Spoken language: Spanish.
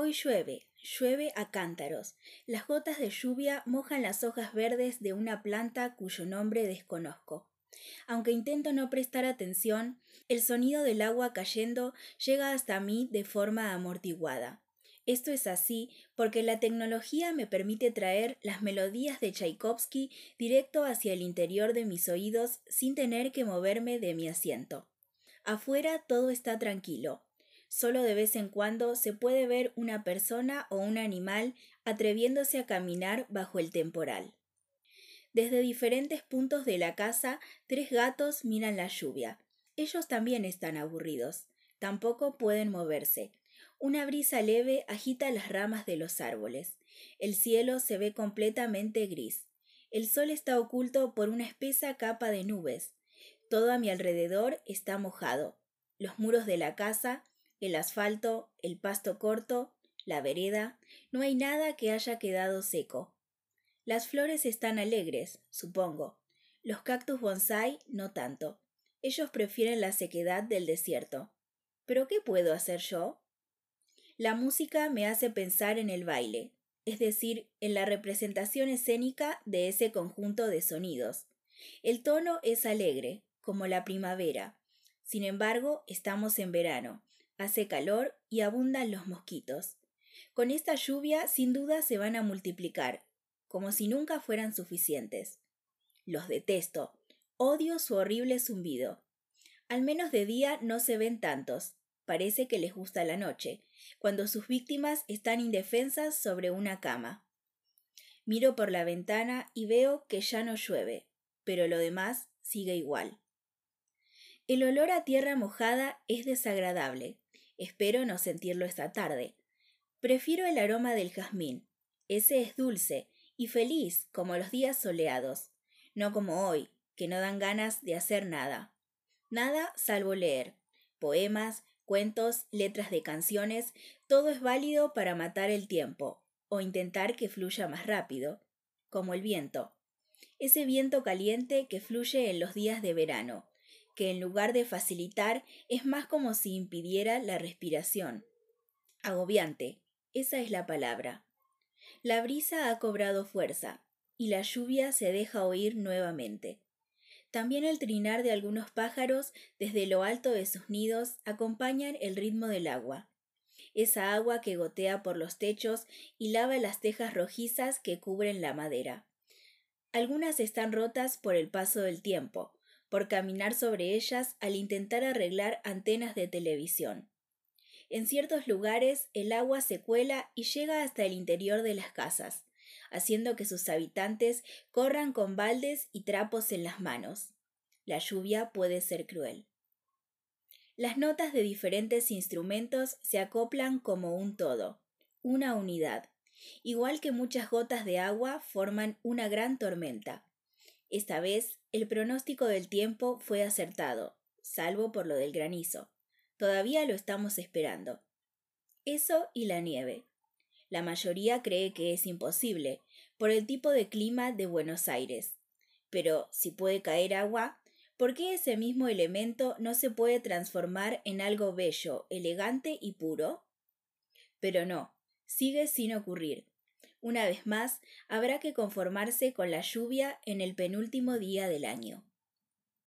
Hoy llueve, llueve a cántaros. Las gotas de lluvia mojan las hojas verdes de una planta cuyo nombre desconozco. Aunque intento no prestar atención, el sonido del agua cayendo llega hasta mí de forma amortiguada. Esto es así porque la tecnología me permite traer las melodías de Tchaikovsky directo hacia el interior de mis oídos sin tener que moverme de mi asiento. Afuera todo está tranquilo. Solo de vez en cuando se puede ver una persona o un animal atreviéndose a caminar bajo el temporal. Desde diferentes puntos de la casa, tres gatos miran la lluvia. Ellos también están aburridos. Tampoco pueden moverse. Una brisa leve agita las ramas de los árboles. El cielo se ve completamente gris. El sol está oculto por una espesa capa de nubes. Todo a mi alrededor está mojado. Los muros de la casa, el asfalto, el pasto corto, la vereda, no hay nada que haya quedado seco. Las flores están alegres, supongo. Los cactus bonsai no tanto. Ellos prefieren la sequedad del desierto. ¿Pero qué puedo hacer yo? La música me hace pensar en el baile, es decir, en la representación escénica de ese conjunto de sonidos. El tono es alegre, como la primavera. Sin embargo, estamos en verano, hace calor y abundan los mosquitos. Con esta lluvia sin duda se van a multiplicar, como si nunca fueran suficientes. Los detesto. Odio su horrible zumbido. Al menos de día no se ven tantos. Parece que les gusta la noche, cuando sus víctimas están indefensas sobre una cama. Miro por la ventana y veo que ya no llueve, pero lo demás sigue igual. El olor a tierra mojada es desagradable. Espero no sentirlo esta tarde. Prefiero el aroma del jazmín. Ese es dulce y feliz como los días soleados, no como hoy, que no dan ganas de hacer nada. Nada salvo leer. Poemas, cuentos, letras de canciones, todo es válido para matar el tiempo, o intentar que fluya más rápido, como el viento. Ese viento caliente que fluye en los días de verano, que en lugar de facilitar es más como si impidiera la respiración. Agobiante, esa es la palabra. La brisa ha cobrado fuerza, y la lluvia se deja oír nuevamente. También el trinar de algunos pájaros desde lo alto de sus nidos acompañan el ritmo del agua. Esa agua que gotea por los techos y lava las tejas rojizas que cubren la madera. Algunas están rotas por el paso del tiempo, por caminar sobre ellas al intentar arreglar antenas de televisión. En ciertos lugares el agua se cuela y llega hasta el interior de las casas, haciendo que sus habitantes corran con baldes y trapos en las manos. La lluvia puede ser cruel. Las notas de diferentes instrumentos se acoplan como un todo, una unidad. Igual que muchas gotas de agua forman una gran tormenta. Esta vez el pronóstico del tiempo fue acertado, salvo por lo del granizo. Todavía lo estamos esperando. Eso y la nieve. La mayoría cree que es imposible, por el tipo de clima de Buenos Aires. Pero si puede caer agua, ¿por qué ese mismo elemento no se puede transformar en algo bello, elegante y puro? Pero no, sigue sin ocurrir. Una vez más, habrá que conformarse con la lluvia en el penúltimo día del año.